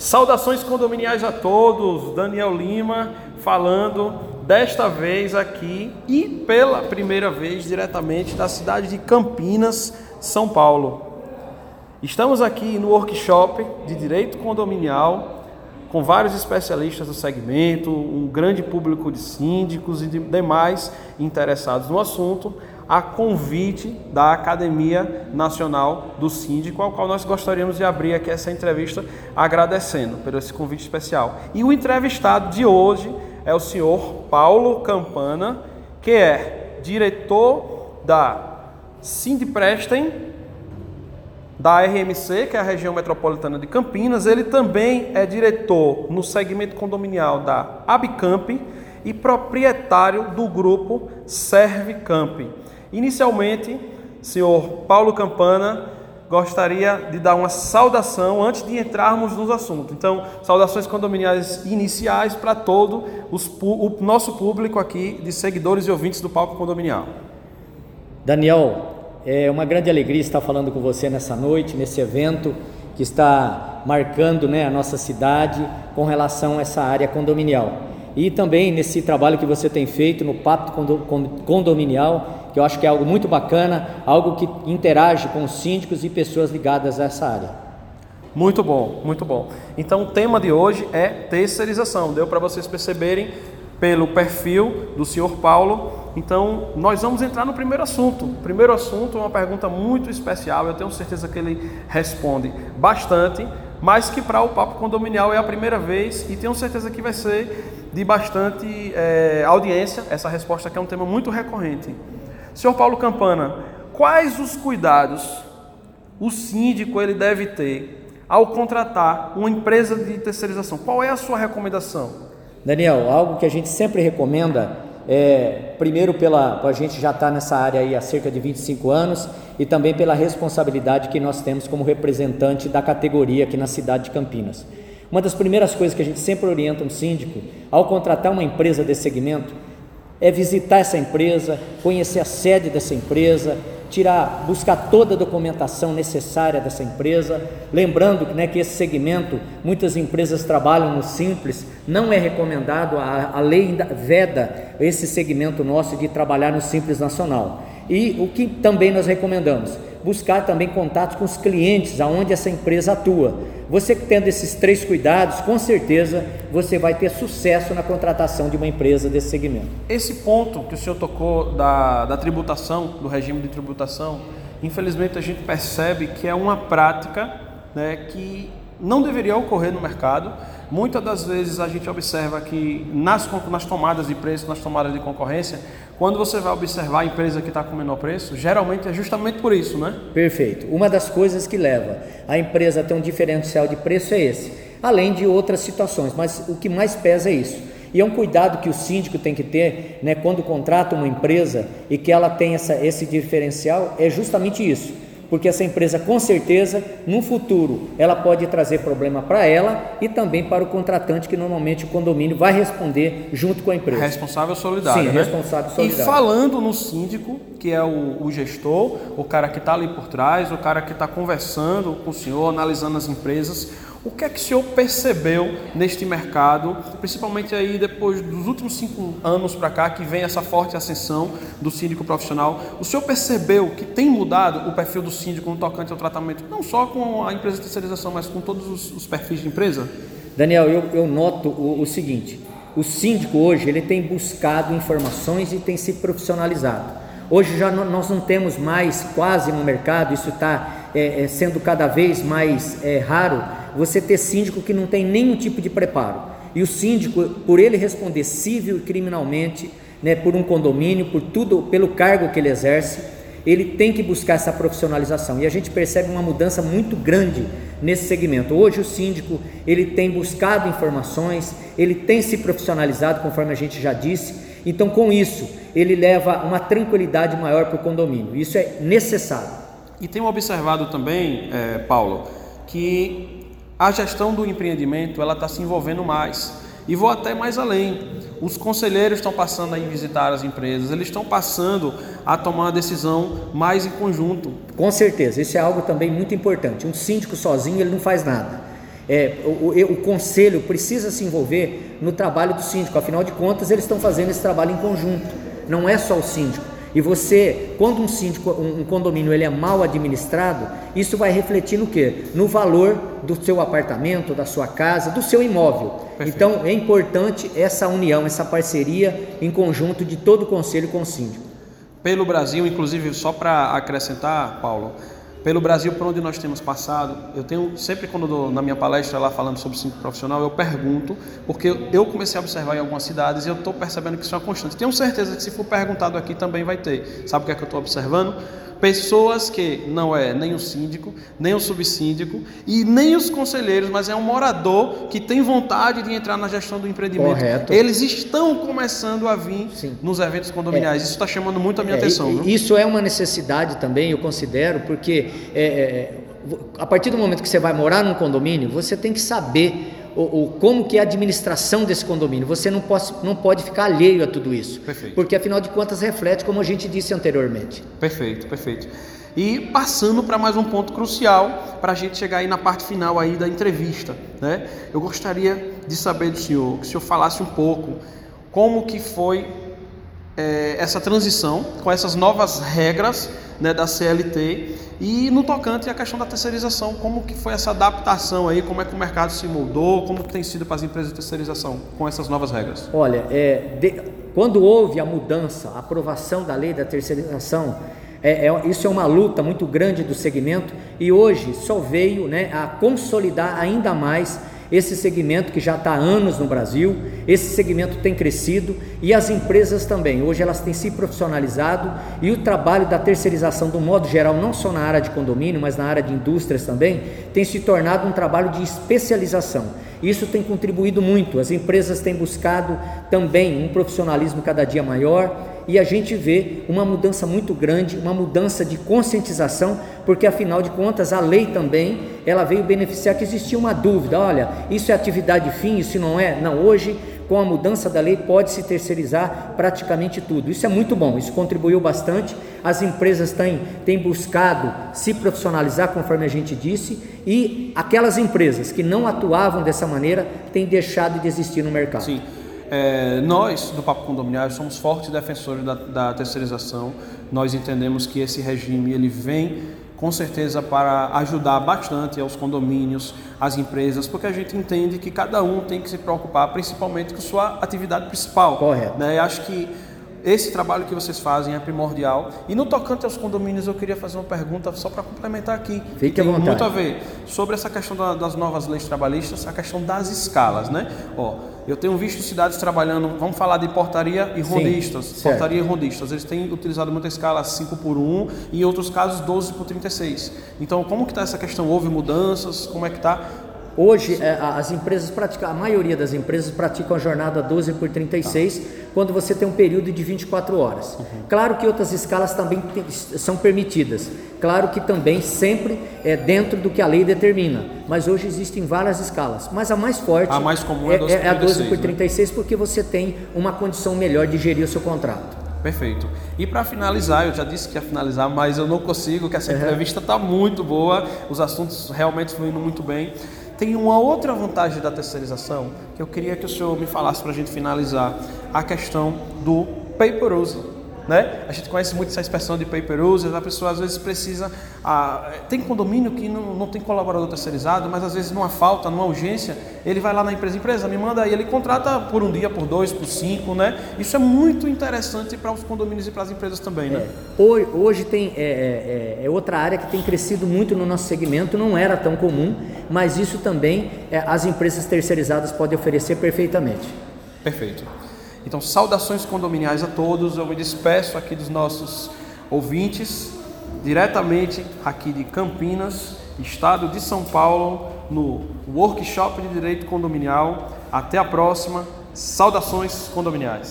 Saudações condominiais a todos, Daniel Lima falando desta vez aqui e pela primeira vez diretamente da cidade de Campinas, São Paulo. Estamos aqui no workshop de Direito Condominial com vários especialistas do segmento, um grande público de síndicos e de demais interessados no assunto, a convite da Academia Nacional do Síndico, ao qual nós gostaríamos de abrir aqui essa entrevista agradecendo por esse convite especial. E o entrevistado de hoje é o senhor Paulo Campana, que é diretor da Sindprestem, da RMC, que é a região metropolitana de Campinas. Ele também é diretor no segmento condominial da Abicamp e proprietário do grupo Servicamp. Inicialmente, senhor Paulo Campana, gostaria de dar uma saudação antes de entrarmos nos assuntos. Então, saudações condominiais iniciais para todo os, o nosso público aqui de seguidores e ouvintes do Palco Condominial. Daniel, é uma grande alegria estar falando com você nessa noite, nesse evento que está marcando né, a nossa cidade com relação a essa área condominial. E também nesse trabalho que você tem feito no Pacto Condominial, que eu acho que é algo muito bacana, algo que interage com os síndicos e pessoas ligadas a essa área. Muito bom, muito bom. Então o tema de hoje é terceirização. Deu para vocês perceberem pelo perfil do senhor Paulo. Então nós vamos entrar no primeiro assunto. O primeiro assunto é uma pergunta muito especial. Eu tenho certeza que ele responde bastante, mas que para o papo condominial é a primeira vez e tenho certeza que vai ser de bastante é, audiência. Essa resposta aqui é um tema muito recorrente. Senhor Paulo Campana, quais os cuidados o síndico ele deve ter ao contratar uma empresa de terceirização? Qual é a sua recomendação? Daniel, algo que a gente sempre recomenda é, primeiro pela a gente já está nessa área aí há cerca de 25 anos e também pela responsabilidade que nós temos como representante da categoria aqui na cidade de Campinas. Uma das primeiras coisas que a gente sempre orienta um síndico ao contratar uma empresa desse segmento é visitar essa empresa, conhecer a sede dessa empresa, tirar, buscar toda a documentação necessária dessa empresa. Lembrando né, que esse segmento, muitas empresas trabalham no simples, não é recomendado, a, a lei veda esse segmento nosso de trabalhar no simples nacional. E o que também nós recomendamos? Buscar também contatos com os clientes, aonde essa empresa atua. Você tendo esses três cuidados, com certeza você vai ter sucesso na contratação de uma empresa desse segmento. Esse ponto que o senhor tocou da, da tributação, do regime de tributação, infelizmente a gente percebe que é uma prática né, que não deveria ocorrer no mercado. Muitas das vezes a gente observa que nas, nas tomadas de preço, nas tomadas de concorrência, quando você vai observar a empresa que está com menor preço, geralmente é justamente por isso, né? Perfeito. Uma das coisas que leva a empresa a ter um diferencial de preço é esse, além de outras situações, mas o que mais pesa é isso. E é um cuidado que o síndico tem que ter né, quando contrata uma empresa e que ela tem essa, esse diferencial, é justamente isso porque essa empresa com certeza no futuro ela pode trazer problema para ela e também para o contratante que normalmente o condomínio vai responder junto com a empresa. Responsável solidário, Sim, né? responsável solidário. E falando no síndico, que é o, o gestor, o cara que está ali por trás, o cara que está conversando com o senhor, analisando as empresas, o que é que o senhor percebeu neste mercado, principalmente aí depois dos últimos cinco anos para cá, que vem essa forte ascensão do síndico profissional? O senhor percebeu que tem mudado o perfil do síndico no tocante ao tratamento, não só com a empresa de terceirização, mas com todos os, os perfis de empresa? Daniel, eu, eu noto o, o seguinte: o síndico hoje ele tem buscado informações e tem se profissionalizado. Hoje já nós não temos mais quase no mercado, isso está é, é, sendo cada vez mais é, raro você ter síndico que não tem nenhum tipo de preparo. E o síndico, por ele responder civil e criminalmente, né, por um condomínio, por tudo, pelo cargo que ele exerce, ele tem que buscar essa profissionalização. E a gente percebe uma mudança muito grande nesse segmento. Hoje o síndico, ele tem buscado informações, ele tem se profissionalizado, conforme a gente já disse. Então, com isso, ele leva uma tranquilidade maior para o condomínio. Isso é necessário. E tenho observado também, é, Paulo, que a gestão do empreendimento ela está se envolvendo mais. E vou até mais além. Os conselheiros estão passando a visitar as empresas, eles estão passando a tomar uma decisão mais em conjunto. Com certeza, isso é algo também muito importante. Um síndico sozinho ele não faz nada. É, o, o, o, conselho precisa se envolver no trabalho do síndico, afinal de contas, eles estão fazendo esse trabalho em conjunto, não é só o síndico. E você, quando um síndico, um, um condomínio ele é mal administrado, isso vai refletir no quê? No valor do seu apartamento, da sua casa, do seu imóvel. Perfeito. Então é importante essa união, essa parceria em conjunto de todo o conselho com o síndico. Pelo Brasil, inclusive, só para acrescentar, Paulo, pelo Brasil por onde nós temos passado, eu tenho sempre quando dou, na minha palestra lá falando sobre o profissional, eu pergunto, porque eu comecei a observar em algumas cidades e eu estou percebendo que isso é uma constante. Tenho certeza que se for perguntado aqui também vai ter. Sabe o que é que eu estou observando? Pessoas que não é nem o síndico, nem o subsíndico e nem os conselheiros, mas é um morador que tem vontade de entrar na gestão do empreendimento. Correto. Eles estão começando a vir Sim. nos eventos condominiais. É. Isso está chamando muito a minha é, atenção. Isso é uma necessidade também, eu considero, porque é, é, a partir do momento que você vai morar num condomínio, você tem que saber o, o, como que é a administração desse condomínio. Você não pode, não pode ficar alheio a tudo isso. Perfeito. Porque afinal de contas reflete, como a gente disse anteriormente. Perfeito, perfeito. E passando para mais um ponto crucial para a gente chegar aí na parte final aí da entrevista, né? Eu gostaria de saber do senhor, que o senhor falasse um pouco como que foi é, essa transição com essas novas regras né, da CLT e no tocante à questão da terceirização, como que foi essa adaptação aí, como é que o mercado se moldou, como tem sido para as empresas de terceirização com essas novas regras? Olha, é, de, quando houve a mudança, a aprovação da lei da terceirização, é, é, isso é uma luta muito grande do segmento e hoje só veio né, a consolidar ainda mais esse segmento que já está há anos no Brasil, esse segmento tem crescido e as empresas também. Hoje elas têm se profissionalizado e o trabalho da terceirização, do modo geral, não só na área de condomínio, mas na área de indústrias também, tem se tornado um trabalho de especialização. Isso tem contribuído muito. As empresas têm buscado também um profissionalismo cada dia maior e a gente vê uma mudança muito grande, uma mudança de conscientização, porque afinal de contas a lei também ela veio beneficiar que existia uma dúvida, olha, isso é atividade fim, isso não é? Não, hoje com a mudança da lei pode se terceirizar praticamente tudo. Isso é muito bom, isso contribuiu bastante. As empresas têm, têm buscado se profissionalizar, conforme a gente disse, e aquelas empresas que não atuavam dessa maneira têm deixado de existir no mercado. Sim. É, nós, do Papo Condominiário, somos fortes defensores da, da terceirização. Nós entendemos que esse regime ele vem com certeza para ajudar bastante aos condomínios, às empresas, porque a gente entende que cada um tem que se preocupar principalmente com sua atividade principal. Correto. Né? Acho que esse trabalho que vocês fazem é primordial. E no tocante aos condomínios, eu queria fazer uma pergunta só para complementar aqui. Fique à vontade. muito a ver sobre essa questão da, das novas leis trabalhistas, a questão das escalas, né? Ó, eu tenho visto cidades trabalhando, vamos falar de portaria e rondistas. Portaria e rondistas. Eles têm utilizado muita escala 5 por 1 e em outros casos 12 por 36. Então, como que está essa questão? Houve mudanças? Como é que está? Hoje, é, as empresas praticam, a maioria das empresas praticam a jornada 12 por 36, tá. quando você tem um período de 24 horas. Uhum. Claro que outras escalas também tem, são permitidas. Claro que também sempre é dentro do que a lei determina. Mas hoje existem várias escalas. Mas a mais forte a mais comum é, 12 é, é a 12 por 36, né? porque você tem uma condição melhor de gerir o seu contrato. Perfeito. E para finalizar, eu já disse que ia finalizar, mas eu não consigo, que essa entrevista está muito boa, os assuntos realmente fluindo muito bem. Tem uma outra vantagem da terceirização que eu queria que o senhor me falasse para a gente finalizar, a questão do paper use. Né? A gente conhece muito essa expressão de paper user, a pessoa às vezes precisa. Ah, tem condomínio que não, não tem colaborador terceirizado, mas às vezes numa falta, numa urgência, ele vai lá na empresa, empresa, me manda aí, ele contrata por um dia, por dois, por cinco, né? Isso é muito interessante para os condomínios e para as empresas também, né? É, hoje, hoje tem é, é, é, outra área que tem crescido muito no nosso segmento, não era tão comum, mas isso também é, as empresas terceirizadas podem oferecer perfeitamente. Perfeito. Então, saudações condominiais a todos. Eu me despeço aqui dos nossos ouvintes, diretamente aqui de Campinas, estado de São Paulo, no Workshop de Direito Condominial. Até a próxima. Saudações condominiais.